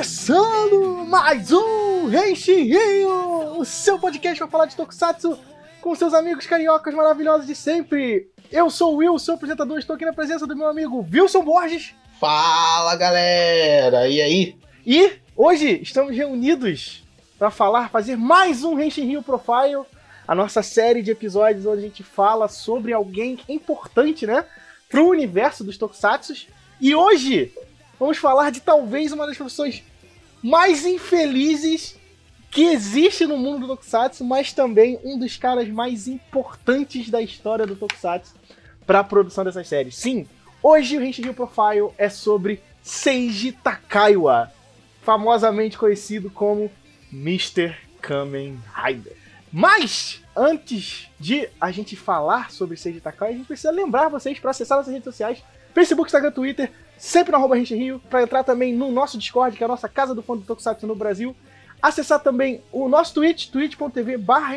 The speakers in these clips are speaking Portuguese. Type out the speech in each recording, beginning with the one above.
começando mais um Henshin Rio, o seu podcast para falar de Tokusatsu com seus amigos cariocas maravilhosos de sempre. Eu sou o Will, seu apresentador, estou aqui na presença do meu amigo Wilson Borges. Fala galera, e aí? E hoje estamos reunidos para falar, fazer mais um Henshin Rio Profile, a nossa série de episódios onde a gente fala sobre alguém importante, né, para o universo dos Tokusatsu. E hoje vamos falar de talvez uma das profissões mais infelizes que existe no mundo do Tokusatsu, mas também um dos caras mais importantes da história do Tokusatsu para a produção dessas séries. Sim, hoje o Henshin Profile é sobre Seiji Takaiwa, famosamente conhecido como Mr. Kamen Rider. Mas, antes de a gente falar sobre Seiji Takaiwa, a gente precisa lembrar vocês para acessar nossas redes sociais, Facebook, Instagram, Twitter, sempre no arroba Rio, para entrar também no nosso Discord, que é a nossa casa do fã do Tokusatsu no Brasil. Acessar também o nosso Twitch, twitch.tv barra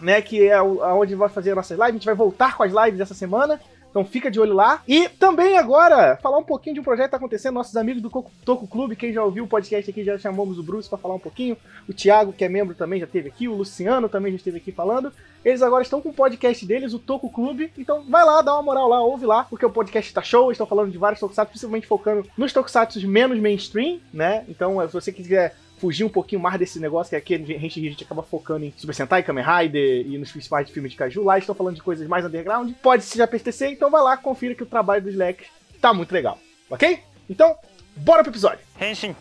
né, que é onde vai fazer nossas lives. A gente vai voltar com as lives essa semana. Então fica de olho lá. E também agora, falar um pouquinho de um projeto que tá acontecendo. Nossos amigos do Toco Clube, quem já ouviu o podcast aqui, já chamamos o Bruce para falar um pouquinho. O Thiago, que é membro, também já esteve aqui. O Luciano também já esteve aqui falando. Eles agora estão com o podcast deles, o Toco Clube. Então vai lá, dá uma moral lá, ouve lá, porque o podcast tá show. Estão falando de vários tokusatsu, principalmente focando nos tokusatsu menos mainstream, né? Então, se você quiser fugir um pouquinho mais desse negócio que aqui a gente, a gente acaba focando em Super Sentai, Kamen Rider e nos principais de filmes de Kaiju. Lá estão falando de coisas mais underground. Pode se já pertencer, então vai lá, confira que o trabalho dos Lex tá muito legal. Ok? Então, bora pro episódio. Henshin.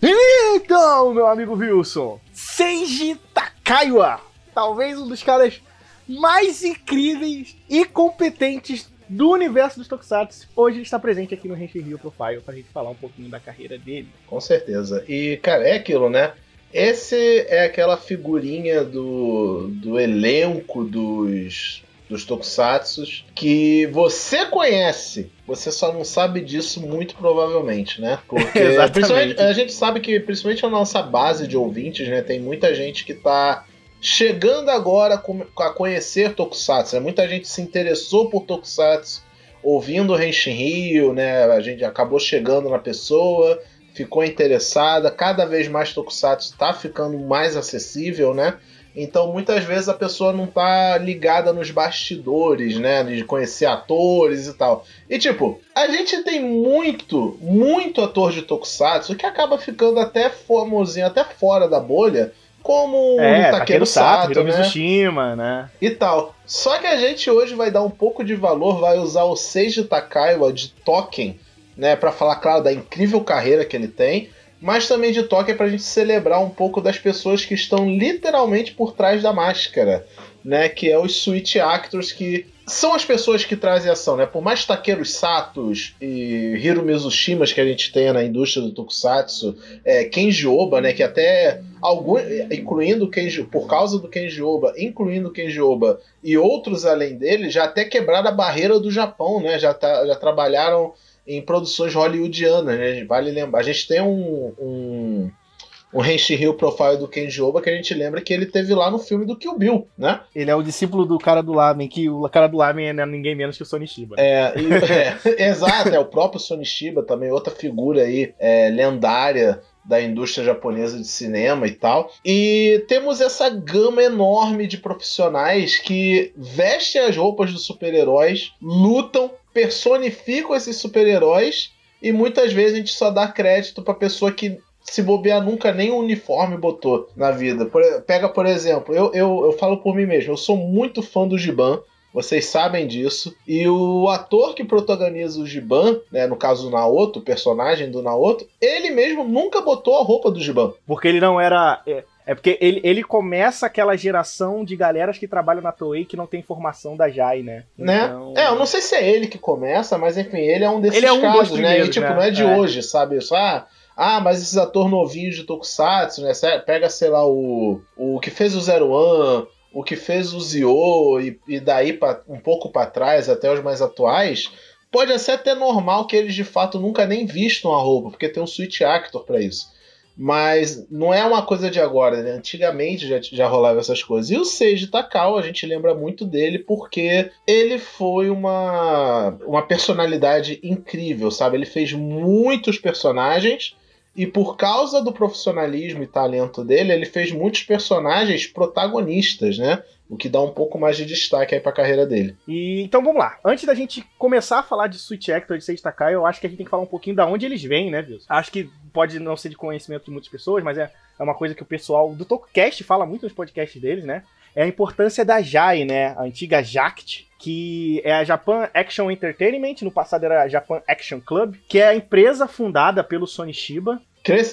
Então, meu amigo Wilson, Seiji Takaiwa, talvez um dos caras mais incríveis e competentes do universo dos Tokusatsu. Hoje ele está presente aqui no Henshin Rio Profile para a gente falar um pouquinho da carreira dele. Com certeza. E, cara, é aquilo, né? Esse é aquela figurinha do, do elenco dos, dos Tokusatsu que você conhece, você só não sabe disso muito provavelmente, né? Porque a gente sabe que principalmente a nossa base de ouvintes, né, tem muita gente que está chegando agora a conhecer Tokusatsu. Né? Muita gente se interessou por Tokusatsu ouvindo o Henshin Rio, né? A gente acabou chegando na pessoa, ficou interessada. Cada vez mais Tokusatsu está ficando mais acessível, né? Então muitas vezes a pessoa não tá ligada nos bastidores, né? De conhecer atores e tal. E tipo, a gente tem muito, muito ator de Tokusatsu que acaba ficando até famosinho, até fora da bolha como é, Takeru Sato, Sato né? Né? E tal. Só que a gente hoje vai dar um pouco de valor, vai usar o Seiji Takaiwa de Token, né, para falar claro da incrível carreira que ele tem, mas também de Token para a gente celebrar um pouco das pessoas que estão literalmente por trás da máscara, né, que é os Switch Actors que são as pessoas que trazem ação, né? Por mais Takeru Satos e Hiro Mizushimas que a gente tenha na indústria do Tokusatsu, é, Kenji Oba, né? Que até algum, incluindo Kenji, por causa do Kenji Oba, incluindo Kenji Oba e outros além dele, já até quebraram a barreira do Japão, né? Já, tá, já trabalharam em produções hollywoodianas, né? Vale lembrar. A gente tem um, um o Henshin Hill Profile do Kenji Oba, que a gente lembra que ele teve lá no filme do Kill Bill, né? Ele é o discípulo do cara do Lamen, que o cara do Lamen é ninguém menos que o Sony Shiba. É, é exato, é o próprio Sony Shiba, também outra figura aí é, lendária da indústria japonesa de cinema e tal. E temos essa gama enorme de profissionais que vestem as roupas dos super-heróis, lutam, personificam esses super-heróis e muitas vezes a gente só dá crédito para pessoa que se bobear nunca nem um uniforme botou na vida. Por, pega, por exemplo, eu, eu, eu falo por mim mesmo, eu sou muito fã do Giban. Vocês sabem disso. E o ator que protagoniza o Giban, né, no caso do Naoto, o personagem do Naoto, ele mesmo nunca botou a roupa do Giban. Porque ele não era. É, é porque ele, ele começa aquela geração de galeras que trabalham na Toei que não tem formação da Jai, né? né? Então... É, eu não sei se é ele que começa, mas enfim, ele é um desses ele é um casos, né? E tipo, né? não é de é. hoje, sabe? Só, ah, ah, mas esses atores novinhos de Tokusatsu, né? Pega, sei lá, o, o que fez o Zero One, o que fez o Zio, e, e daí pra, um pouco para trás, até os mais atuais. Pode ser até normal que eles de fato nunca nem vistam a roupa, porque tem um Switch Actor para isso. Mas não é uma coisa de agora, né? Antigamente já, já rolava essas coisas. E o Seiji Takao, a gente lembra muito dele porque ele foi uma, uma personalidade incrível, sabe? Ele fez muitos personagens E por causa do profissionalismo e talento dele, ele fez muitos personagens protagonistas, né? O que dá um pouco mais de destaque aí pra carreira dele. E então vamos lá. Antes da gente começar a falar de Actor e de Seiji Takai, eu acho que a gente tem que falar um pouquinho da onde eles vêm, né, Wilson? Acho que pode não ser de conhecimento de muitas pessoas, mas é, é uma coisa que o pessoal do TokuCast fala muito nos podcasts deles, né? É a importância da JAI, né? A antiga JACT, que é a Japan Action Entertainment, no passado era a Japan Action Club, que é a empresa fundada pelo Sony Shiba,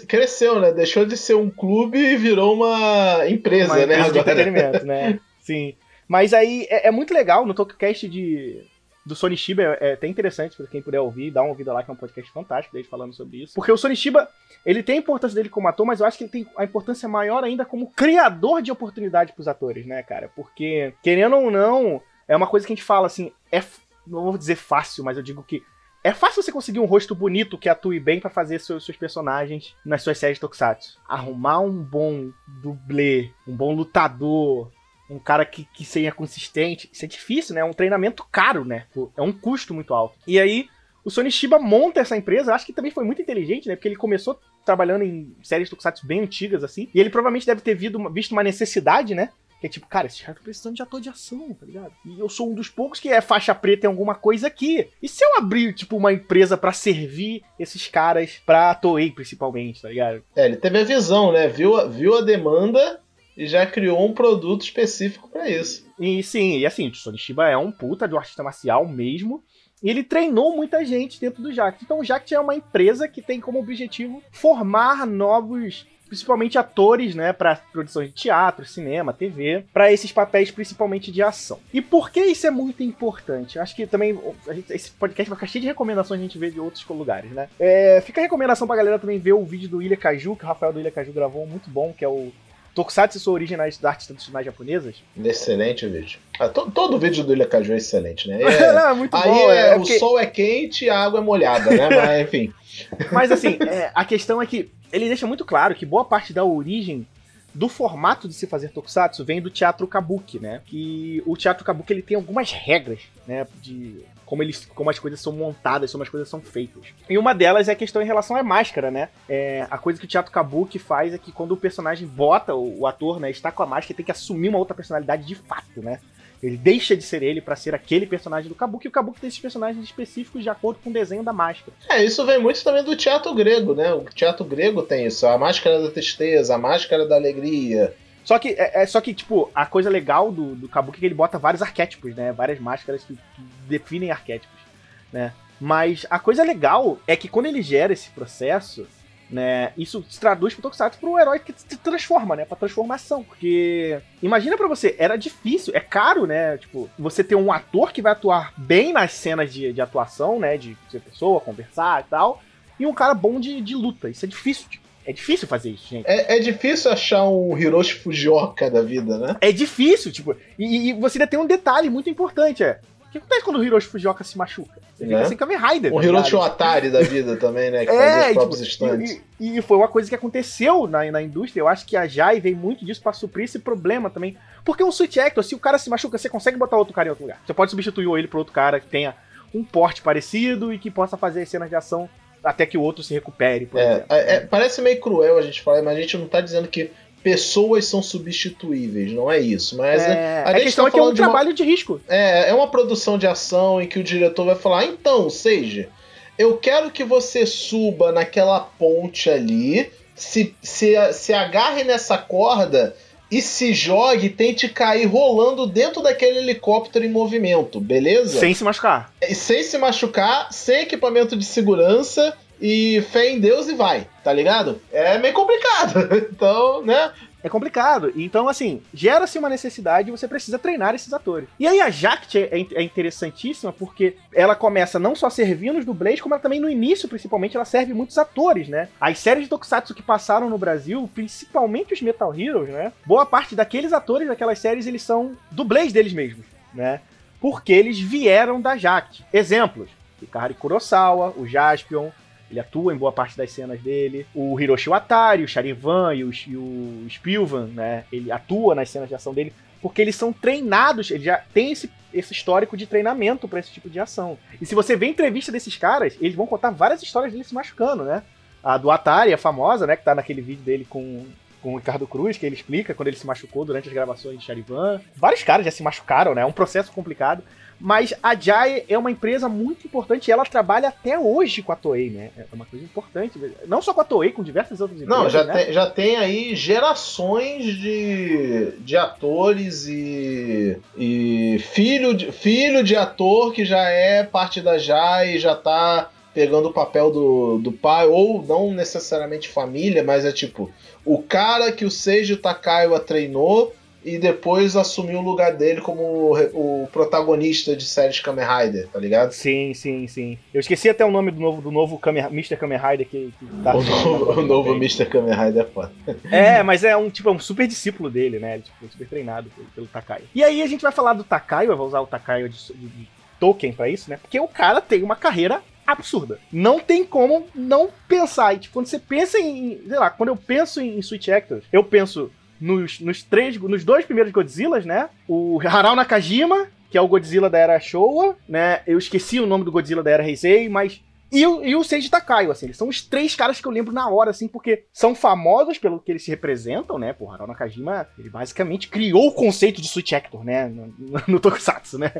cresceu, né? Deixou de ser um clube e virou uma empresa, uma né? Empresa de entretenimento, né? Sim. Mas aí é, é muito legal no TokuCast de do Sony Shiba é, é até interessante para quem puder ouvir, dá uma ouvida lá que é um podcast fantástico dele falando sobre isso. Porque o Sony Shiba, ele tem a importância dele como ator, mas eu acho que ele tem a importância maior ainda como criador de oportunidade para os atores, né, cara? Porque querendo ou não, é uma coisa que a gente fala assim, é não vou dizer fácil, mas eu digo que é fácil você conseguir um rosto bonito que atue bem para fazer seus, seus, personagens nas suas séries Tokusatsu. Arrumar um bom dublê, um bom lutador, um cara que, que seja consistente, isso é difícil, né? É um treinamento caro, né? É um custo muito alto. E aí, o Sony Shiba monta essa empresa, acho que também foi muito inteligente, né? Porque ele começou trabalhando em séries Tokusatsu bem antigas, assim, e ele provavelmente deve ter visto uma necessidade, né? Que é tipo, cara, esses caras estão precisando de ator de ação, tá ligado? E eu sou um dos poucos que é faixa preta em alguma coisa aqui. E se eu abrir, tipo, uma empresa para servir esses caras pra Toei, principalmente, tá ligado? É, ele teve a visão, né? Viu, viu a demanda e já criou um produto específico para isso. E sim, e assim, o Sonishiba é um puta de artista marcial mesmo. E ele treinou muita gente dentro do Jact. Então o Jact é uma empresa que tem como objetivo formar novos principalmente atores, né, para produções de teatro, cinema, TV, para esses papéis principalmente de ação. E por que isso é muito importante? Acho que também gente, esse podcast vai ficar cheio de recomendações a gente vê de outros lugares, né? É, fica a recomendação pra galera também ver o vídeo do Ilha Caju, que o Rafael do Ilha Caju gravou, muito bom, que é o Tokusatsu e sua origem nas artes tradicionais japonesas. Excelente o vídeo. Ah, to, todo o vídeo do Ilha Caju é excelente, né? É, Não, é muito aí bom. É, é o porque... sol é quente e a água é molhada, né? Mas enfim. Mas assim, é, a questão é que ele deixa muito claro que boa parte da origem do formato de se fazer tokusatsu vem do teatro kabuki, né? Que o teatro kabuki ele tem algumas regras, né, de como eles, como as coisas são montadas, como as coisas são feitas. E uma delas é a questão em relação à máscara, né? É, a coisa que o teatro kabuki faz é que quando o personagem bota o, o ator, né, está com a máscara, ele tem que assumir uma outra personalidade de fato, né? Ele deixa de ser ele para ser aquele personagem do Kabuki, e o Kabuki tem esses personagens específicos de acordo com o desenho da máscara. É, isso vem muito também do teatro grego, né? O teatro grego tem isso, a máscara da tristeza, a máscara da alegria. Só que, é, é só que, tipo, a coisa legal do, do Kabuki é que ele bota vários arquétipos, né? Várias máscaras que, que definem arquétipos, né? Mas a coisa legal é que quando ele gera esse processo, né? Isso se traduz pro Tokusatsu pro herói que se transforma, né? Pra transformação. Porque imagina para você, era difícil, é caro, né? Tipo, você ter um ator que vai atuar bem nas cenas de, de atuação, né? De ser pessoa, conversar e tal. E um cara bom de, de luta. Isso é difícil, tipo. É difícil fazer isso, gente. É, é, difícil achar um Hiroshi Fujioka da vida, né? É difícil, tipo. E, e você ainda tem um detalhe muito importante, é que acontece quando o Hiroshi Fujioka se machuca? Ele né? fica sem Kamen Rider. O tá Hiroshi Atari da vida também, né? Que é, faz os próprios tipo, E, e, foi uma coisa que aconteceu na, na indústria. Eu acho que a Jai veio muito disso para suprir esse problema também. Porque um Switch Actor, se o cara se machuca, você consegue botar outro cara em outro lugar. Você pode substituir ele por outro cara que tenha um porte parecido e que possa fazer as cenas de ação até que o outro se recupere, por é, exemplo. É, é, parece meio cruel a gente falar, mas a gente não tá dizendo que pessoas são substituíveis, não é isso. Mas é, a, a questão tá é que é um de trabalho uma, de risco. É, é uma produção de ação em que o diretor vai falar: então, seja, eu quero que você suba naquela ponte ali, se, se, se agarre nessa corda e se jogue, tente cair rolando dentro daquele helicóptero em movimento, beleza? Sem se machucar. Sem se machucar, sem equipamento de segurança e fé em Deus e vai, tá ligado? É meio complicado. Então, né? É complicado. Então, assim, gera-se uma necessidade e você precisa treinar esses atores. E aí a Jact é, é, interessantíssima porque ela começa não só servindo os dublês, como ela também no início, principalmente, ela serve muitos atores, né? As séries de Tokusatsu que passaram no Brasil, principalmente os Metal Heroes, né? Boa parte daqueles atores daquelas séries, eles são dublês deles mesmos, né? Porque eles vieram da Jact. Exemplos. Hikari Kurosawa, o Jaspion, ele atua em boa parte das cenas dele. O Hiroshi Watari, o Charivan e o, e o Spilvan, né? Ele atua nas cenas de ação dele porque eles são treinados, ele já tem esse, esse histórico de treinamento para esse tipo de ação. E se você vê entrevista desses caras, eles vão contar várias histórias deles se machucando, né? A do Atari, a famosa, né? Que tá naquele vídeo dele com, com o Ricardo Cruz, que ele explica quando ele se machucou durante as gravações de Charivan. Vários caras já se machucaram, né? É um processo complicado. Mas a Jai é uma empresa muito importante e ela trabalha até hoje com a Toei, né? É uma coisa importante. Não só com a Toei, com diversas outras empresas. Não, já, né? tem, já tem aí gerações de, de atores e, e filho, de, filho de ator que já é parte da Jai e já tá pegando o papel do, do pai, ou não necessariamente família, mas é tipo, o cara que o Seiji Takaiwa treinou e depois assumiu o lugar dele como o, protagonista de séries Kamen Rider, tá ligado? Sim, sim, sim. Eu esqueci até o nome do novo, do novo Kamen, Mr. Kamen Rider que, que tá. O novo, o novo Mr. Kamen Rider é foda. É, mas é um tipo é um super discípulo dele, né? Tipo, super treinado pelo, pelo Takai. E aí a gente vai falar do Takai, eu vou usar o Takai de, de, de Tolkien pra isso, né? Porque o cara tem uma carreira absurda. Não tem como não pensar. E, tipo, quando você pensa em. Sei lá, quando eu penso em Switch Actors, eu penso nos, nos três, nos dois primeiros Godzillas, né? O Harao Nakajima, que é o Godzilla da era Showa, né? Eu esqueci o nome do Godzilla da era Heisei, mas e o, e o Seiji Takayo, assim, eles são os três caras que eu lembro na hora, assim, porque são famosos pelo que eles se representam, né? Porra, Harao Nakajima, ele basicamente criou o conceito de Switch Actor, né? No, no, no Tokusatsu, né?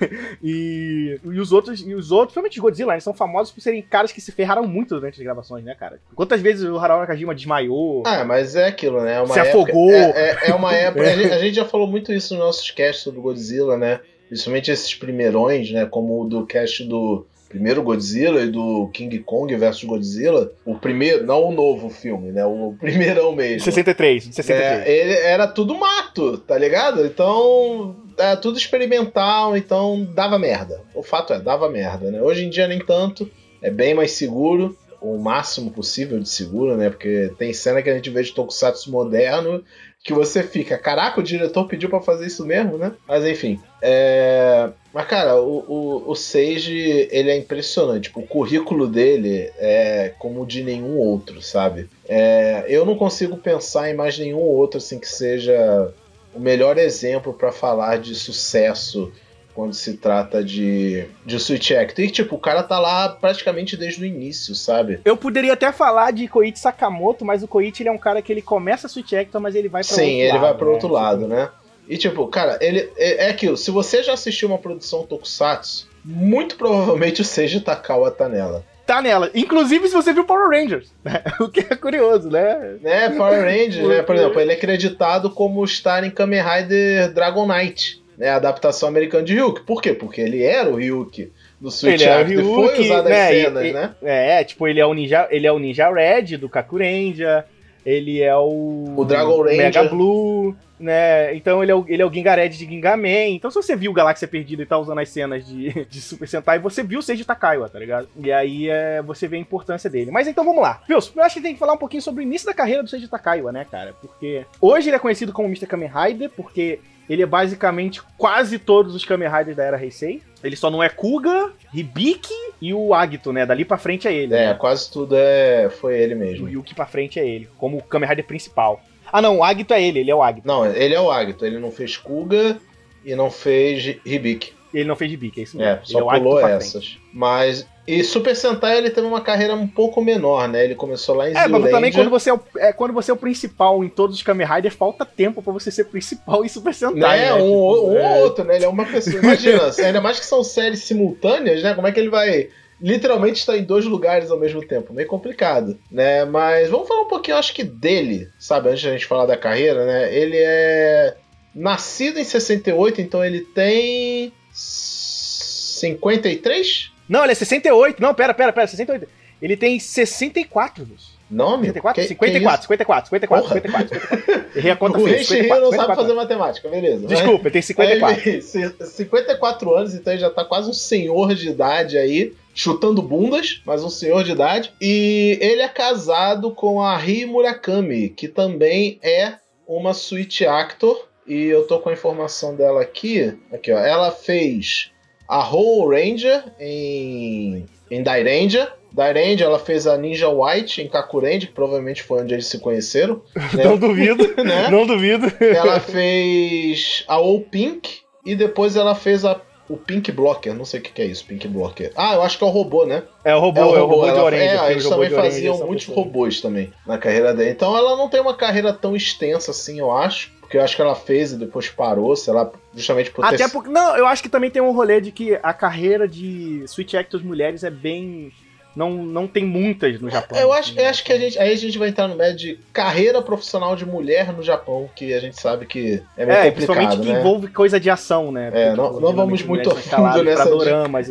e, e os outros, e os outros, principalmente os Godzilla, eles são famosos por serem caras que se ferraram muito durante as gravações, né, cara? Quantas vezes o Harao Nakajima desmaiou? Ah, mas é aquilo, né? É se afogou. É, é, é, uma época. a, gente, a gente já falou muito isso nos nossos casts sobre Godzilla, né? Principalmente esses primeirões, né? Como o do cast do primeiro Godzilla e do King Kong versus Godzilla, o primeiro, não o novo filme, né? O primeirão mesmo. 63, 63. É, ele era tudo mato, tá ligado? Então, é tudo experimental, então dava merda. O fato é, dava merda, né? Hoje em dia nem tanto, é bem mais seguro, o máximo possível de seguro, né? Porque tem cena que a gente vê de tokusatsu moderno que você fica, caraca, o diretor pediu para fazer isso mesmo, né? Mas enfim. É... Mas, cara, o, o, o Sage, ele é impressionante. O currículo dele é como o de nenhum outro, sabe? É... Eu não consigo pensar em mais nenhum outro, assim, que seja o melhor exemplo para falar de sucesso quando se trata de, de Switch Actor. E, tipo, o cara tá lá praticamente desde o início, sabe? Eu poderia até falar de Koichi Sakamoto, mas o Koichi ele é um cara que ele começa Switch Actor, mas ele vai pra Sim, ele lado, vai pro né? outro lado, né? E, tipo, cara, ele é, é aquilo. Se você já assistiu uma produção Tokusatsu, muito provavelmente o Seiji Takawa tá nela tá nela. Inclusive se você viu Power Rangers, né? o que é curioso, né? É, Power Rangers, né? Por exemplo, ele é acreditado como estar em Kamen Rider Dragon Knight né, a adaptação americana de Ryuk. Por quê? Porque ele era o Ryuk do Switch ele é o foi usado né, as cenas, e, né? É, tipo, ele é o Ninja, ele é o Ninja Red do Kakurendia, ele é o o Dragon Ranger. Mega Blue, né? Então ele é o, ele é o Ginga Red de Gingaman. Então se você viu Galáxia Perdida e tá usando as cenas de, de Super Sentai, você viu o Seiji Takaiwa, tá ligado? E aí é, você vê a importância dele. Mas então vamos lá. Wilson, eu acho que tem que falar um pouquinho sobre o início da carreira do Seiji Takaiwa, né, cara? Porque hoje ele é conhecido como Mr. Kamen Rider, porque ele é basicamente quase todos os Kamen Riders da era Heisei. Ele só não é Kuga, Hibiki e o Agito, né? Dali pra frente é ele. É, né? quase tudo é foi ele mesmo. E o que pra frente é ele, como o Kamen Rider principal. Ah, não, o Agito é ele, ele é o Agito. Não, ele é o Agito. Ele não fez Kuga e não fez Hibiki. Ele não fez Hibiki, é isso mesmo. É, só ele é pulou essas. Mas e Super Sentai ele teve uma carreira um pouco menor, né? Ele começou lá em É, mas também quando você é, o, é, quando você é o principal em todos os Kamen Riders, falta tempo para você ser principal em Super Sentai. Né? né? Um, tipo, um é... ou outro, né? Ele é uma pessoa. Imagina, ainda mais que são séries simultâneas, né? Como é que ele vai literalmente estar em dois lugares ao mesmo tempo? Meio complicado, né? Mas vamos falar um pouquinho, acho que dele, sabe? Antes de a gente falar da carreira, né? Ele é nascido em 68, então ele tem 53? Não, ele é 68. Não, pera, pera, pera, 68. Ele tem 64, Luz. Nome? 54? Que, 54, 54, 54, 54, 54. Errei a conta O Reishi não 54. sabe fazer matemática, beleza. Desculpa, ele tem 54. Ele, 54 anos, então ele já tá quase um senhor de idade aí, chutando bundas, mas um senhor de idade. E ele é casado com a Ri Murakami, que também é uma Switch Actor. E eu tô com a informação dela aqui. Aqui, ó. Ela fez a Whole Ranger em, em Dairenja. Dairenja, ela fez a Ninja White em Kakurendia, que provavelmente foi onde eles se conheceram. Né? Não duvido, né? Não duvido. Ela fez a All Pink e depois ela fez a o Pink Blocker, não sei o que, que é isso, Pink Blocker. Ah, eu acho que é o robô, né? É o robô, é o robô, é o robô de Orange. É, eles também faziam muitos pessoa. robôs também na carreira dela. Então ela não tem uma carreira tão extensa assim, eu acho. Porque eu acho que ela fez e depois parou, sei lá, justamente por Até ter... porque. Não, eu acho que também tem um rolê de que a carreira de Switch Actors mulheres é bem não, não tem muitas no Japão. Eu acho, eu acho que a gente, aí a gente vai entrar no médio de carreira profissional de mulher no Japão, que a gente sabe que é meio é, complicado, principalmente né? que envolve coisa de ação, né? Porque, é, não, tipo, não vamos muito a fundo nessa.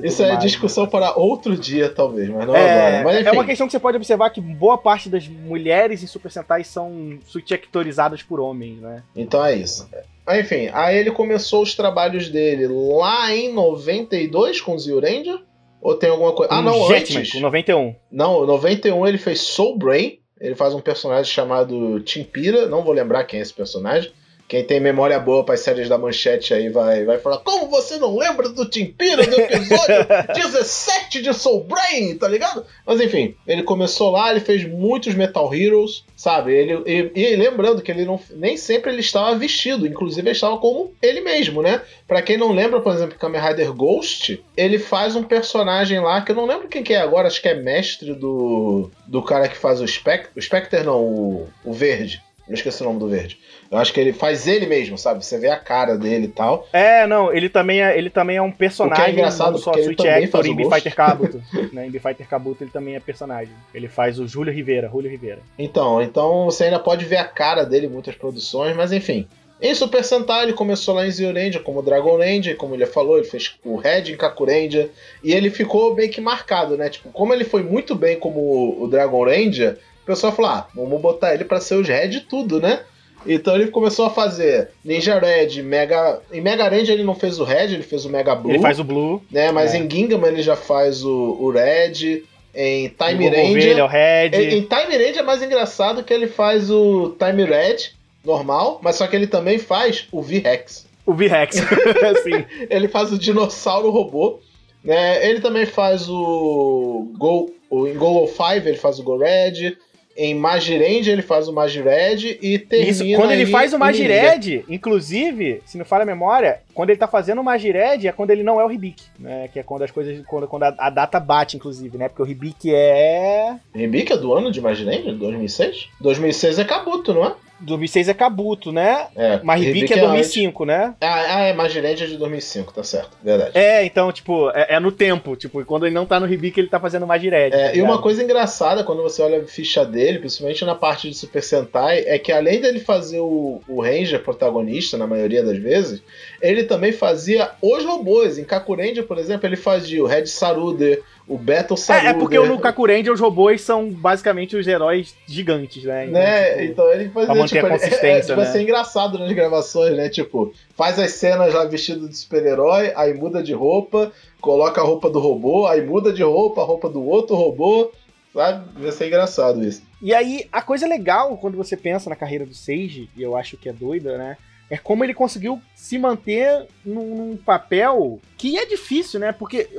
Isso é mais, discussão né? para outro dia, talvez, mas não é, agora. Mas, é uma questão que você pode observar que boa parte das mulheres em Super Sentai são subtectorizadas por homens, né? Então é isso. Enfim, aí ele começou os trabalhos dele lá em 92 com o Zio Ranger. Ou tem alguma coisa. Ah, não, Jetman, antes. Com 91. Não, 91 ele fez Soul Brain. Ele faz um personagem chamado Timpira. Não vou lembrar quem é esse personagem. Quem tem memória boa para as séries da manchete aí vai, vai falar: Como você não lembra do Timpira do episódio 17 de Soul Brain, tá ligado? Mas enfim, ele começou lá, ele fez muitos Metal Heroes, sabe? Ele, e, e lembrando que ele não, nem sempre ele estava vestido, inclusive ele estava como ele mesmo, né? Para quem não lembra, por exemplo, Kamen Rider Ghost, ele faz um personagem lá que eu não lembro quem que é agora, acho que é mestre do, do cara que faz o Spectre. O Spectre não, o, o verde. Eu esqueci o nome do verde. Eu acho que ele faz ele mesmo, sabe? Você vê a cara dele e tal. É, não, ele também é, ele também é um personagem. O que é engraçado, só Switch Actor em Fighter Kabuto. né? Em Fighter Kabuto ele também é personagem. Ele faz o Júlio Rivera, Júlio Rivera. Então, então você ainda pode ver a cara dele em muitas produções, mas enfim. Em Super Sentai ele começou lá em Zio Ranger como Dragon Ranger, como ele falou, ele fez o Red em Kaku Ranger, e ele ficou bem que marcado, né? Tipo, como ele foi muito bem como o Dragon Ranger, o pessoal falou: ah, vamos botar ele para ser os Red tudo, né? Então ele começou a fazer Ninja Red, Mega. Em Mega Ranger ele não fez o Red, ele fez o Mega Blue. Ele faz o Blue. Né? Mas é. em Gingham ele já faz o, o Red. Em Time Ranger. é o Red. Em, em Time Ranger é mais engraçado que ele faz o Time Red normal, mas só que ele também faz o V-Rex. O V-Rex, sim. ele faz o dinossauro robô. Né? Ele também faz o Go, o, em Go 5 ele faz o Go Red. Em Magired ele faz o Magired e termina. Isso, quando ele faz o Magired, inclusive, se não falha a memória, quando ele tá fazendo o Magired é quando ele não é o Hibiki, né? Que é quando as coisas. Quando, quando a, a data bate, inclusive, né? Porque o Hibiki é. Hibiki é do ano de Magired? 2006? 2006 é Kabuto, não é? 2006 é Kabuto, né? É. Mas Ribic é 2005, é né? Ah, ah é Magirente é de 2005, tá certo. Verdade. É, então, tipo, é, é, no tempo. Tipo, quando ele não tá no Ribic, ele tá fazendo Magirente. É, tá e uma coisa engraçada quando você olha a ficha dele, principalmente na parte de Super Sentai, é que além dele fazer o, o Ranger protagonista, na maioria das vezes, ele também fazia os robôs. Em Kakuranger, por exemplo, ele fazia o Red Saruder, o Battle Saruder. É, é porque no Kakuranger os robôs são basicamente os heróis gigantes, né? Então, né? Tipo, então ele fazia, pra manter tipo, a consistência, é, é, tipo, né? ser engraçado nas gravações, né? Tipo, faz as cenas lá vestido de super-herói, aí muda de roupa, coloca a roupa do robô, aí muda de roupa, a roupa do outro robô, sabe? Vai ser engraçado isso. E aí, a coisa legal quando você pensa na carreira do Sage, e eu acho que é doida, né? É como ele conseguiu se manter num, num papel que é difícil, né? Porque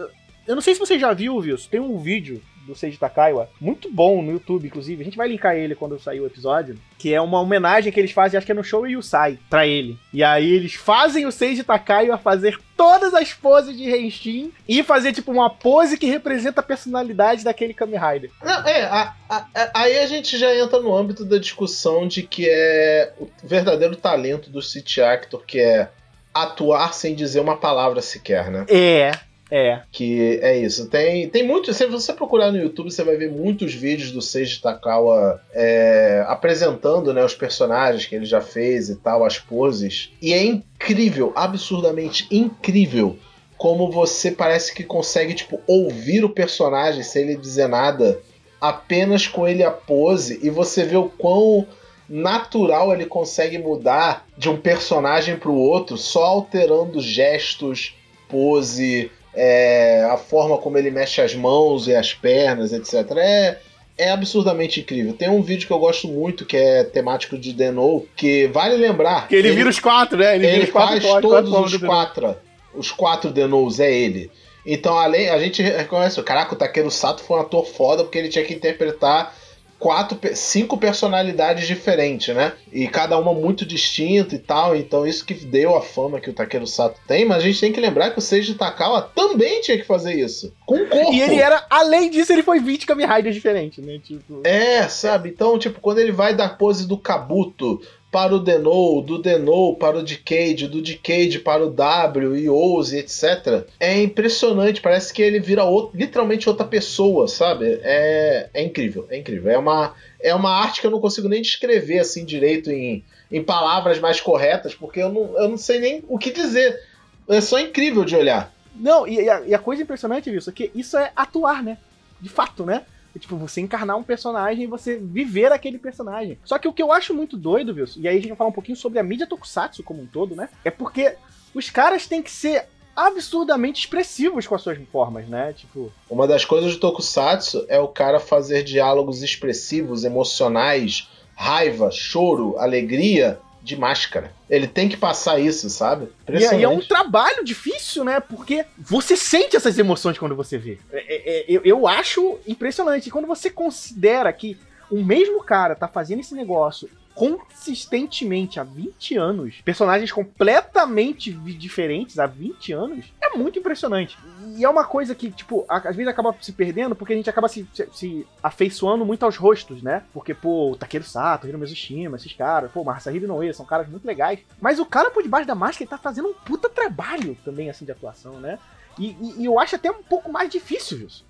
eu não sei se você já viu, Wilson, tem um vídeo do Seiji Takaiwa, muito bom no YouTube, inclusive. A gente vai linkar ele quando sair o episódio, que é uma homenagem que eles fazem, acho que é no show Yusai, pra ele. E aí eles fazem o Seiji Takaiwa fazer todas as poses de Henshin e fazer, tipo, uma pose que representa a personalidade daquele Kamen Rider. Não, é, a, a, a, aí a gente já entra no âmbito da discussão de que é o verdadeiro talento do City Actor, que é atuar sem dizer uma palavra sequer, né? É, é. Que é isso. Tem, tem muito. Se você procurar no YouTube, você vai ver muitos vídeos do Seiji Takawa é, apresentando né, os personagens que ele já fez e tal, as poses. E é incrível, absurdamente incrível como você parece que consegue tipo ouvir o personagem sem ele dizer nada, apenas com ele a pose e você vê o quão natural ele consegue mudar de um personagem para o outro só alterando gestos, pose, é, a forma como ele mexe as mãos e as pernas, etc. É, é absurdamente incrível. Tem um vídeo que eu gosto muito, que é temático de Denou, que vale lembrar. Que ele, ele vira os quatro, né? Ele, ele faz quatro, todos quatro, os quatro. Os quatro Denous é ele. Então, além, a gente reconhece, caraca, o Takeru Sato foi um ator foda porque ele tinha que interpretar quatro, cinco personalidades diferentes, né? E cada uma muito distinta e tal. Então isso que deu a fama que o Takeru Sato tem, mas a gente tem que lembrar que o Seiji Takawa também tinha que fazer isso. Com o corpo. E ele era, além disso, ele foi 20 Kamen Riders diferentes, né? Tipo... É, sabe? Então, tipo, quando ele vai dar pose do Kabuto, para o Denou, do Denou para o Decade, do Decade para o W e Ouse, etc. É impressionante, parece que ele vira outro, literalmente outra pessoa, sabe? É, é incrível, é incrível. É uma, é uma arte que eu não consigo nem descrever assim direito em, em palavras mais corretas, porque eu não, eu não sei nem o que dizer. É só incrível de olhar. Não, e, a, e a coisa impressionante, Wilson, é que isso é atuar, né? De fato, né? Tipo, você encarnar um personagem e você viver aquele personagem. Só que o que eu acho muito doido, Wilson, e aí a gente vai falar um pouquinho sobre a mídia tokusatsu como um todo, né? É porque os caras têm que ser absurdamente expressivos com as suas formas, né? Tipo. Uma das coisas do Tokusatsu é o cara fazer diálogos expressivos, emocionais, raiva, choro, alegria, de máscara. Ele tem que passar isso, sabe? E, e, é um trabalho difícil, né? Porque você sente essas emoções quando você vê. É, é, é, eu, eu acho impressionante. E quando você considera que o mesmo cara tá fazendo esse negócio consistentemente há 20 anos, personagens completamente diferentes há 20 anos, é muito impressionante. E é uma coisa que, tipo, às vezes acaba se perdendo porque a gente acaba se, se, se afeiçoando muito aos rostos, né? Porque, pô, o Takeru Sato, Hiro Mizushima, esses caras, pô, Masahiro Noe, são caras muito legais. Mas o cara por debaixo da máscara, ele tá fazendo um puta trabalho também, assim, de atuação, né? E, e, e eu acho até um pouco mais difícil isso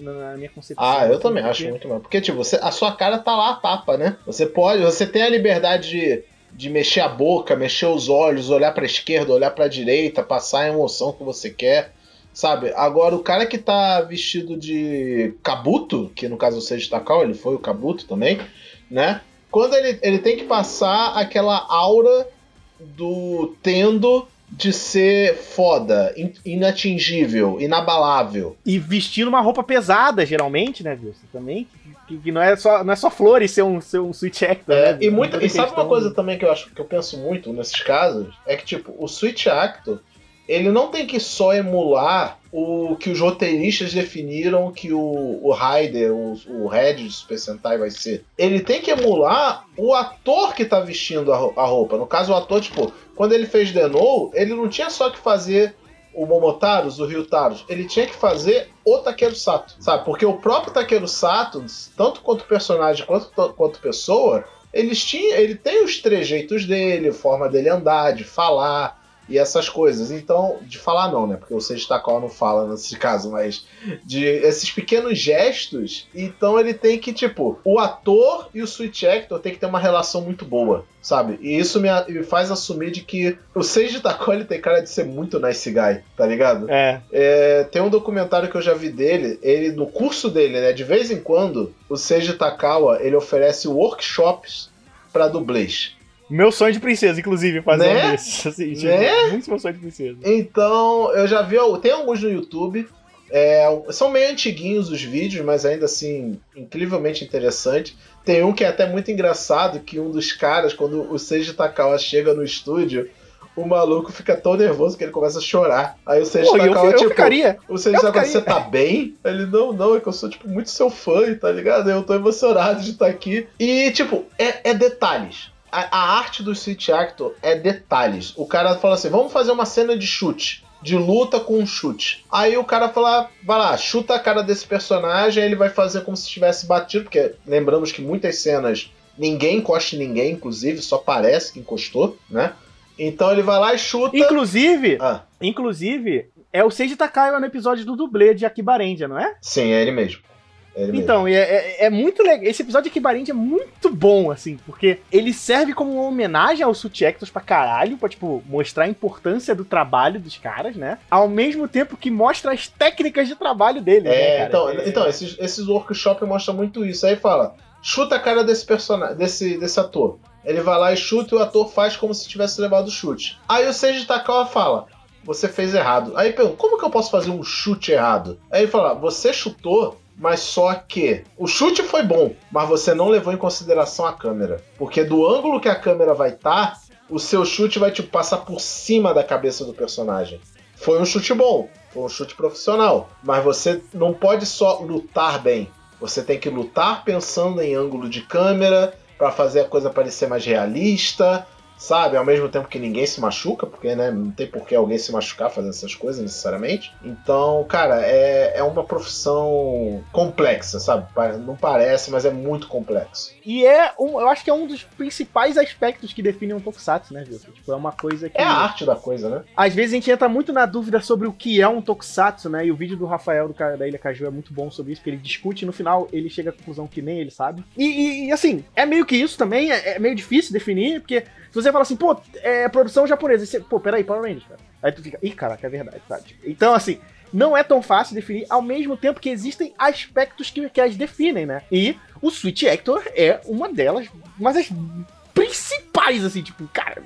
na minha concepção. Ah, eu também porque... acho muito mais. Porque, tipo, você, a sua cara tá lá a tapa, né? Você pode, você tem a liberdade de, de mexer a boca, mexer os olhos, olhar pra esquerda, olhar pra direita, passar a emoção que você quer. Sabe? Agora, o cara que tá vestido de Kabuto, que no caso seja Takao, ele foi o Kabuto também, né? Quando ele, ele tem que passar aquela aura do tendo de ser foda, inatingível, inabalável. E vestindo uma roupa pesada, geralmente, né, Wilson? Também. Que, que, não, é só, não é só flores ser um, ser um Switch Actor, é, né? E, muito, e sabe uma coisa também que eu acho que eu penso muito nesses casos? É que, tipo, o Switch Actor ele não tem que só emular o que os roteiristas definiram que o, o Raider, o, o Red de Super Sentai vai ser. Ele tem que emular o ator que tá vestindo a, a roupa. No caso, o ator, tipo, quando ele fez Denou, ele não tinha só que fazer o Momotaros, o Ryutaros, ele tinha que fazer o Takeru Sato, sabe? Porque o próprio Takeru Sato, tanto quanto personagem quanto, quanto pessoa, eles tinham, ele tem os trejeitos dele, a forma dele andar, de falar, e essas coisas. Então, de falar não, né? Porque o Takawa não fala nesse caso, mas de esses pequenos gestos, então ele tem que, tipo, o ator e o Switch Actor tem que ter uma relação muito boa, sabe? E isso me, me faz assumir de que o Takawa ele tem cara de ser muito nice guy, tá ligado? É. é. Tem um documentário que eu já vi dele, ele no curso dele, né? De vez em quando, o Seiji Takawa, ele oferece workshops para dublês. Meu sonho de princesa, inclusive, fazer né? um desses. Assim, tipo, né? Muito meu sonho de princesa. Então, eu já vi. Tem alguns no YouTube. É, são meio antiguinhos os vídeos, mas ainda assim, incrivelmente interessante. Tem um que é até muito engraçado, que um dos caras, quando o Seiji Takawa chega no estúdio, o maluco fica tão nervoso que ele começa a chorar. Aí o Seiji Takawa, eu, tipo, ficaria. o Seiji Takawa, você tá bem? Ele, não, não, é que eu sou, tipo, muito seu fã, tá ligado? Eu tô emocionado de estar aqui. E, tipo, é, é detalhes a, a arte do Street Actor é detalhes. O cara fala assim: vamos fazer uma cena de chute de luta com um chute. Aí o cara fala, vai lá, chuta a cara desse personagem, ele vai fazer como se tivesse batido, porque lembramos que muitas cenas ninguém encosta em ninguém, inclusive, só parece que encostou, né? Então ele vai lá e chuta. Inclusive, ah. inclusive, é o Seiji Takaiwa no episódio do dublê de Akibarendia, não é? Sim, é ele mesmo. Ele então, é, é, é, muito legal. Esse episódio de Kibarindia é muito bom, assim, porque ele serve como uma homenagem aos Subjectos pra caralho, pra, tipo, mostrar a importância do trabalho dos caras, né? Ao mesmo tempo que mostra as técnicas de trabalho dele, é, né, Então, é, então esses, esses workshops mostram muito isso. Aí fala, chuta a cara desse personagem, desse, desse ator. Ele vai lá e chuta e o ator faz como se tivesse levado o chute. Aí o Seiji Takawa fala, você fez errado. Aí pergunta, como que eu posso fazer um chute errado? Aí ele fala, você chutou mas só que o chute foi bom, mas você não levou em consideração a câmera. Porque do ângulo que a câmera vai estar, tá, o seu chute vai tipo, passar por cima da cabeça do personagem. Foi um chute bom, foi um chute profissional, mas você não pode só lutar bem. Você tem que lutar pensando em ângulo de câmera para fazer a coisa parecer mais realista sabe? Ao mesmo tempo que ninguém se machuca, porque né, não tem por que alguém se machucar fazendo essas coisas necessariamente. Então, cara, é, é uma profissão complexa, sabe? Não parece, mas é muito complexo. E é um, eu acho que é um dos principais aspectos que definem um tokusatsu, né, viu? Tipo, é uma coisa que. É a arte da coisa, né? Às vezes a gente entra muito na dúvida sobre o que é um tokusatsu, né? E o vídeo do Rafael do, da Ilha Caju é muito bom sobre isso, porque ele discute e no final ele chega à conclusão que nem ele sabe. E, e, e assim, é meio que isso também, é, é meio difícil definir, porque se você fala assim, pô, é produção japonesa, você, pô, peraí, Power Rangers, cara. Aí tu fica, ih, caraca, é verdade, tá? Então, assim, não é tão fácil definir, ao mesmo tempo que existem aspectos que, que as definem, né? E o Switch Actor é uma delas, mas as principais, assim, tipo, cara,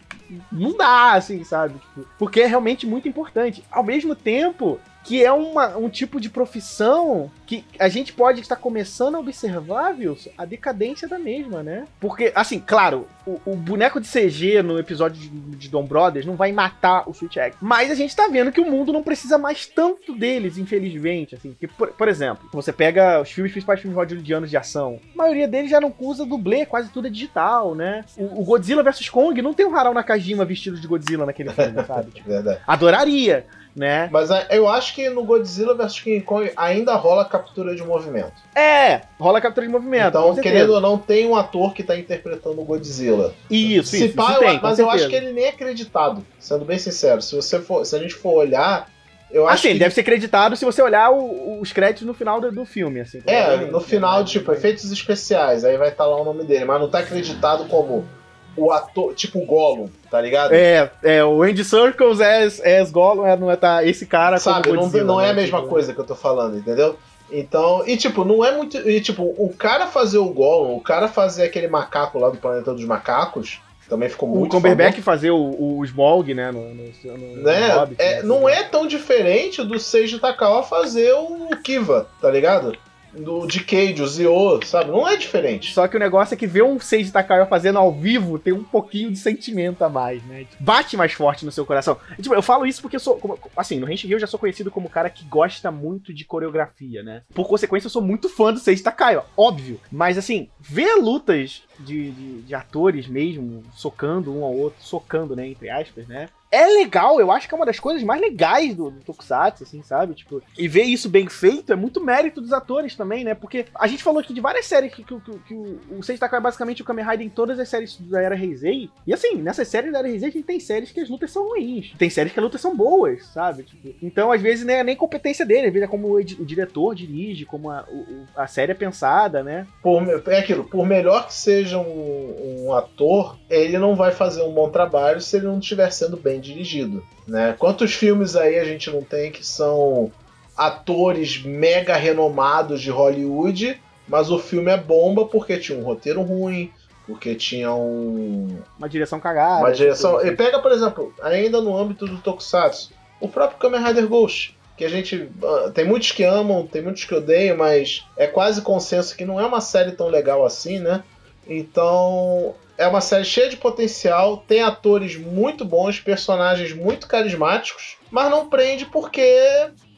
não dá, assim, sabe? Tipo, porque é realmente muito importante. Ao mesmo tempo que é uma, um tipo de profissão que a gente pode estar começando a observar, Wilson, a decadência da mesma, né? Porque, assim, claro, o, o boneco de CG no episódio de, de Dom Brothers não vai matar o Switch Act, mas a gente tá vendo que o mundo não precisa mais tanto deles, infelizmente, assim. Que, por, por exemplo, você pega os filmes principais filmes hollywoodianos de ação, a maioria deles já não usa dublê, quase tudo é digital, né? O, o Godzilla vs Kong não tem um Haral Nakajima vestido de Godzilla naquele filme, sabe? Tipo, Verdade. Adoraria né? Mas é, eu acho que no Godzilla vs King Kong ainda rola captura de movimento. É, rola captura de movimento. Então, querendo ou não, tem um ator que tá interpretando o Godzilla. Isso, Se isso, pá, isso eu- tem, mas eu certeza. acho que ele nem é acreditado, sendo bem sincero. Se você for, se a gente for olhar, eu acho Assim, que deve ser creditado se você olhar o- os créditos no final do, do filme, assim. é, no final, tipo, efeitos especiais, aí vai estar lá o nome dele, mas não tá acreditado como o ator, tipo o Gollum, tá ligado? É, é, o Andy Circles é, é Gollum, é, não é tá, esse cara Sabe, não, Godzilla, não é né, a mesma tipo, coisa que eu tô falando, entendeu? Então, e tipo, não é muito. E tipo, o cara fazer o Gollum, o cara fazer aquele macaco lá do Planeta dos Macacos, também ficou O muito Cumberbatch fazer o, o Smog, né, no, no, no- no né? Hobbit, É, né, não tudo. é tão diferente do Seiji Takawa fazer o Kiva, tá ligado? Do Decade, o Zio, sabe? Não é diferente. Só que o negócio é que ver um Seiji Takaya fazendo ao vivo tem um pouquinho de sentimento a mais, né? Bate mais forte no seu coração. E, tipo, eu falo isso porque eu sou. como- assim, no Renshin Rio eu já sou conhecido como cara que gosta muito de coreografia, né? Por consequência, eu sou muito fã do Seiji Takaya, óbvio. Mas, assim, ver lutas de, de, de atores mesmo, socando um ao outro, socando, né? Entre aspas, né? É legal, eu acho que é uma das coisas mais legais do, do Tokusatsu, assim, sabe? Tipo, e ver isso bem feito é muito mérito dos atores também, né? Porque a gente falou aqui de várias séries que, que, que- que o, o Seiji Takaya é basicamente o Kamen Rider em todas as séries da Era Heisei. E assim, nessas séries da Era Heisei a gente tem séries que as lutas são ruins. Tem séries que as lutas são boas, sabe? Tipo, então, às vezes, não é nem competência dele, às vezes é como o, o diretor dirige, como a, o- a série é pensada, né? Por, é aquilo, por melhor que seja um, um ator, ele não vai fazer um bom trabalho se ele não estiver sendo bem dirigido. Né? Quantos filmes aí a gente não tem que são atores mega renomados de Hollywood, mas o filme é bomba porque tinha um roteiro ruim, porque tinha um, Uma direção cagada. uma direção. E pega, por exemplo, ainda no âmbito do Tokusatsu, o próprio Kamen Rider Ghost. Que a gente. ah, tem muitos que amam, tem muitos que odeiam, mas é quase consenso que não é uma série tão legal assim, né? Então. É uma série cheia de potencial, tem atores muito bons, personagens muito carismáticos, mas não prende porque,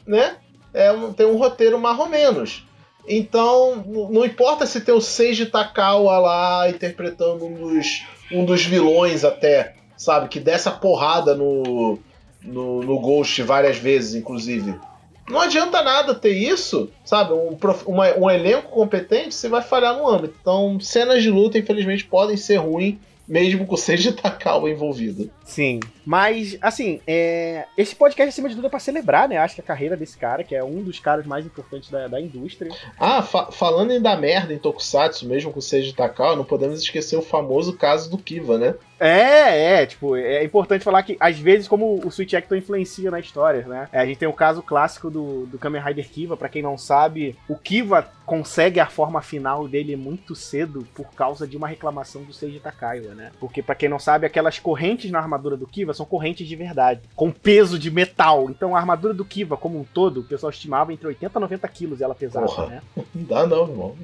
né? É um- tem um roteiro mais ou menos. Então, não importa se tem o Seiji Takawa lá interpretando um dos, um dos vilões até, sabe? Que dessa porrada no, no, no Ghost várias vezes, inclusive. Não adianta nada ter isso, sabe? Um, uma- um elenco competente, você vai falhar no âmbito. Então, cenas de luta, infelizmente, podem ser ruins, mesmo com o Seiji Takawa envolvido. Sim. Mas, assim, é... esse podcast, acima de tudo, é pra celebrar, né? Acho que a carreira desse cara, que é um dos caras mais importantes da, da indústria. Ah, fa- falando em dar merda em Tokusatsu, mesmo com o Seiji Takawa, não podemos esquecer o famoso caso do Kiva, né? É, é, tipo, é importante falar que, às vezes, como o Switch Actor influencia na história, né? É, a gente tem o caso clássico do, do Kamen Rider Kiva, pra quem não sabe, o Kiva consegue a forma final dele muito cedo por causa de uma reclamação do Seiji Takaiwa, né? Porque, pra quem não sabe, aquelas correntes na armadura do Kiva são correntes de verdade, com peso de metal. Então, a armadura do Kiva, como um todo, o pessoal estimava entre 80 e 90 quilos ela pesava, Porra. né? Não dá não, irmão.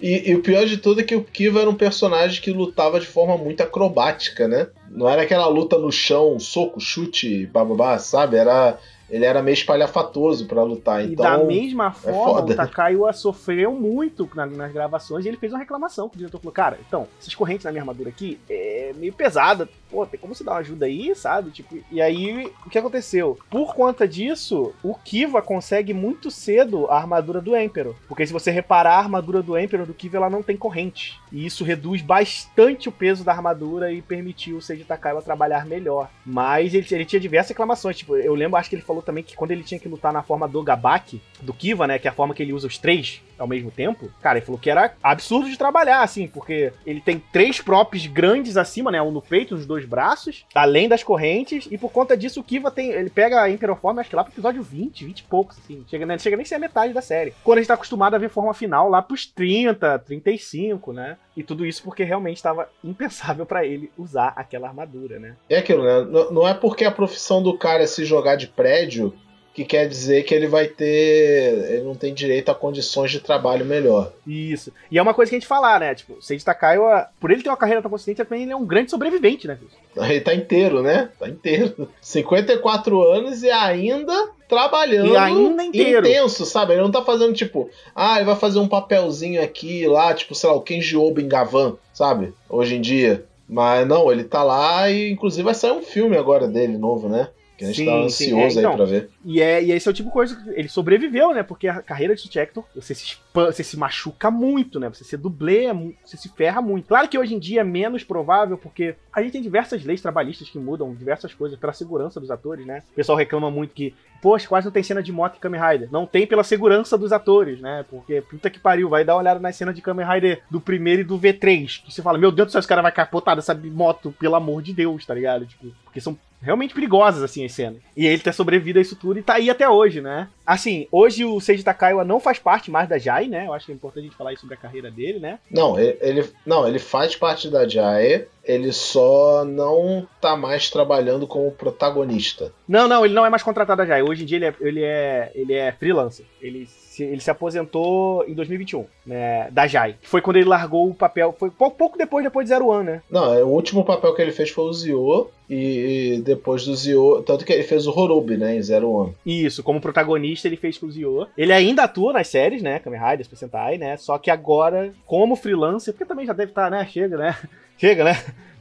E, e o pior de tudo é que o Kiva era um personagem que lutava de forma muito acrobática, né? Não era aquela luta no chão, soco, chute, bababá, sabe? Era, ele era meio espalhafatoso para lutar. E então, da mesma é forma, o Takaiwa sofreu muito na- nas gravações e ele fez uma reclamação. O diretor falou: Cara, então, essas correntes na minha armadura aqui é meio pesada. Pô, tem como você dar uma ajuda aí, sabe? Tipo, e aí, o que aconteceu? Por conta disso, o Kiva consegue muito cedo a armadura do Emperor. Porque se você reparar, a armadura do Emperor do Kiva ela não tem corrente. E isso reduz bastante o peso da armadura e permitiu o Seiji Takaiwa trabalhar melhor. Mas ele, ele tinha diversas reclamações. Tipo, eu lembro, acho que ele falou também que quando ele tinha que lutar na forma do Gabaki, do Kiva, né? Que é a forma que ele usa os três ao mesmo tempo. Cara, ele falou que era absurdo de trabalhar, assim, porque ele tem três props grandes acima, né? Um no peito, nos dois braços, além das correntes. E por conta disso, o Kiva tem. Ele pega a Emperor Form, acho que lá pro episódio 20, 20 e poucos, assim. Chega, né, chega nem a ser a metade da série. Quando a gente tá acostumado a ver forma final lá pros 30, 35, né? E tudo isso porque realmente estava impensável pra ele usar aquela armadura, né? É aquilo, né? Não é porque a profissão do cara é se jogar de prédio que quer dizer que ele vai ter. Ele não tem direito a condições de trabalho melhor. Isso. E é uma coisa que a gente falar, né? Tipo, Seiji Takaiwa, por ele ter uma carreira tão consistente, também ele é um grande sobrevivente, né? Ele tá inteiro, né? Tá inteiro. 54 anos e ainda trabalhando E ainda inteiro. intenso, sabe? Ele não tá fazendo tipo, ah, ele vai fazer um papelzinho aqui, lá, tipo, sei lá, o Kenji Oba em Gavan, sabe? Hoje em dia. Mas não, ele tá lá e inclusive vai sair um filme agora dele novo, né? Que a gente Sim, tá sim, ansioso é, então. aí pra ver. E, é, e esse é o tipo de coisa que ele sobreviveu, né? Porque a carreira de Hector, você se, você se machuca muito, né? Você se dublê, é você se ferra muito. Claro que hoje em dia é menos provável, porque a gente tem diversas leis trabalhistas que mudam diversas coisas pela segurança dos atores, né? O pessoal reclama muito que, poxa, quase não tem cena de moto em Kamen Rider. Não tem pela segurança dos atores, né? Porque, puta que pariu, vai dar uma olhada nas cenas de Kamen Rider do primeiro e do V3, que você fala, meu Deus do céu, esse cara vai capotar dessa moto, pelo amor de Deus, tá ligado? Tipo, porque são realmente perigosas, assim, as cenas. E ele ter sobrevivido a isso tudo e tá aí até hoje, né? Assim, hoje o Seiji Takaiwa não faz parte mais da Jai, né? Eu acho que é importante a gente falar isso sobre a carreira dele, né? Não, ele, não, ele faz parte da JAE, ele só não tá mais trabalhando como protagonista. Não, não, ele não é mais contratado da Jai. Hoje em dia ele é, ele é, ele é freelancer. Ele ele se aposentou em 2021, né? Da Jai. Foi quando ele largou o papel. Foi pou- pouco depois, depois de Zero One, né? Não, é, o último papel que ele fez foi o Zio, e, depois do Zio, tanto que ele fez o Horobi, né, em Zero One. Isso, como protagonista ele fez com o Zio. Ele ainda atua nas séries, né? Kamen Rider, Super Sentai, né? Só que agora, como freelancer, porque também já deve estar, né? Chega, né? Chega, né?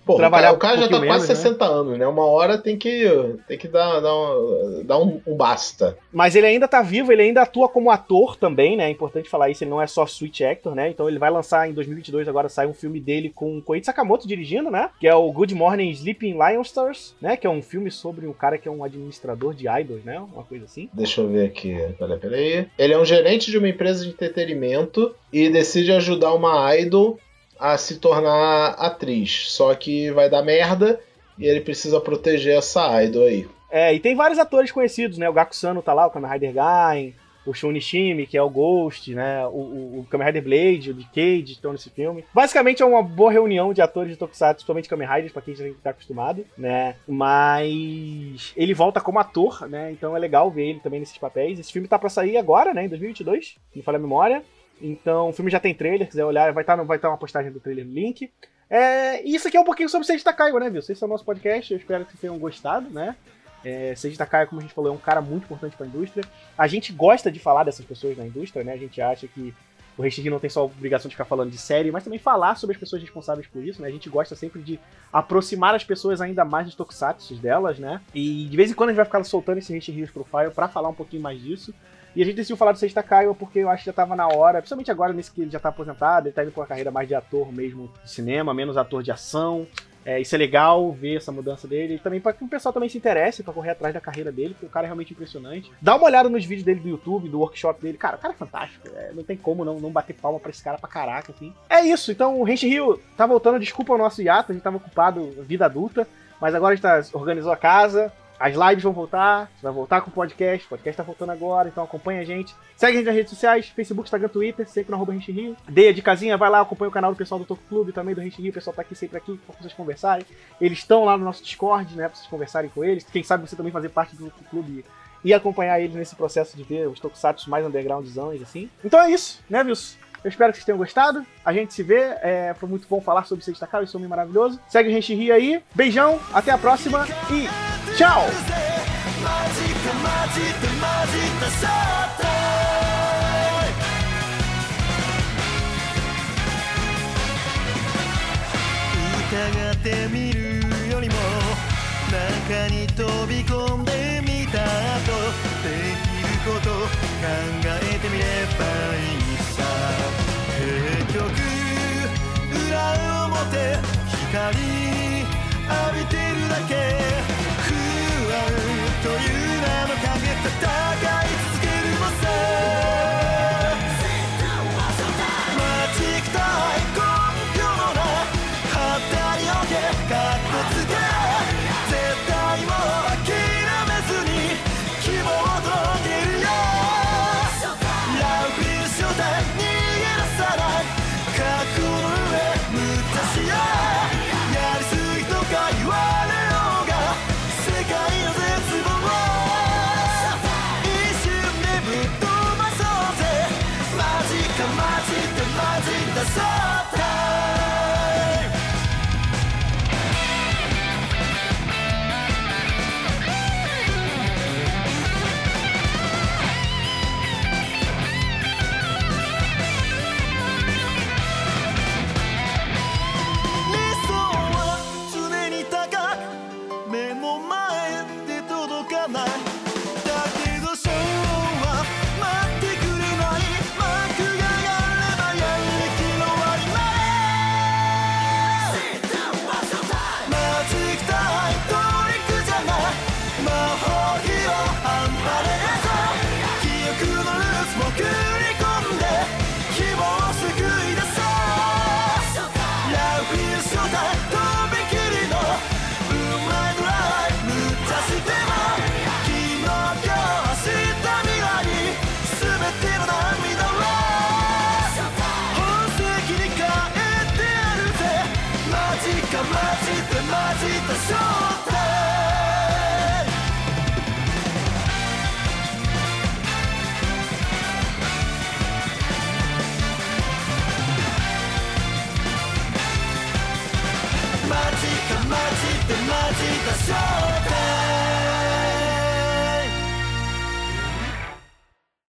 Pô, Trabalhar o cara, um já tá pouquinho quase menos, né? 60 anos, né? Uma hora tem que, tem que dar, dar, um, dar um, um basta. Mas ele ainda tá vivo, ele ainda atua como ator também, né? É importante falar isso, ele não é só Switch Actor, né? Então ele vai lançar em 2022, agora sai um filme dele com Koichi Sakamoto dirigindo, né? Que é o Good Morning Sleeping Lion Stars, né? Que é um filme sobre um cara que é um administrador de idols, né? Uma coisa assim. Deixa eu ver aqui. Peraí, peraí. Ele é um gerente de uma empresa de entretenimento e decide ajudar uma idol a se tornar atriz. Só que vai dar merda e ele precisa proteger essa idol aí. É, e tem vários atores conhecidos, né? O Gaku Sano tá lá, o Kamen Rider Gain, o Shun Nishimi, que é o Ghost, né? O, o, o Kamen Rider Blade, o de Cage, estão nesse filme. Basicamente é uma boa reunião de atores de Tokusatsu, principalmente Kamen Riders, pra quem já tá acostumado, né? Mas ele volta como ator, né? Então é legal ver ele também nesses papéis. Esse filme tá pra sair agora, né? Em 2022, se não falha a memória. Então o filme já tem trailer, se quiser olhar, vai estar tá, vai tá uma postagem do trailer no link. É, isso aqui é um pouquinho sobre Seiji Takaiwa, né, viu? Esse é o nosso podcast, eu espero que vocês tenham gostado, né? É, Seiji Takaiwa, como a gente falou, é um cara muito importante para a indústria. A gente gosta de falar dessas pessoas na indústria, né? A gente acha que o Restring não tem só a obrigação de ficar falando de série, mas também falar sobre as pessoas responsáveis por isso, né? A gente gosta sempre de aproximar as pessoas ainda mais dos tokusatsu delas, né? E de vez em quando a gente vai ficar soltando esse Restring Profile para falar um pouquinho mais disso. E a gente decidiu falar do Seiji Takaiwa porque eu acho que já tava na hora, principalmente agora nesse que ele já tá aposentado, ele tá indo com uma carreira mais de ator mesmo de cinema, menos ator de ação. É, isso é legal ver essa mudança dele. E também para que o pessoal também se interesse para correr atrás da carreira dele, porque o cara é realmente impressionante. Dá uma olhada nos vídeos dele do YouTube, do workshop dele. Cara, o cara é fantástico. É, não tem como não, não bater palma pra esse cara pra caraca, assim. É isso. Então o Renshin Rio tá voltando. Desculpa o nosso hiato, a gente tava ocupado, vida adulta. Mas agora a gente tá, organizou a casa, as lives vão voltar, vai voltar com o podcast, o podcast tá voltando agora, então acompanha a gente. Segue a gente nas redes sociais, Facebook, Instagram, Twitter, sempre no arroba Rio. Dê de casinha, vai lá, acompanha o canal do pessoal do Toco Clube, também do Renshin Rio, o pessoal tá aqui sempre aqui pra vocês conversarem. Eles estão lá no nosso Discord, né, pra vocês conversarem com eles. Quem sabe você também fazer parte do Toco Clube e acompanhar eles nesse processo de ver os tokusatsu mais undergroundzões, assim. Então é isso, né, Wilson? Eu espero que vocês tenham gostado. A gente se vê. É, foi muito bom falar sobre Seis Takao, esse homem maravilhoso. Segue o Renshin Rio aí. Beijão, até a próxima e tchau! マジかま じって混じったそっと疑ってみるよりも中に飛び込んでみた後できること考えてみれば 」浴びて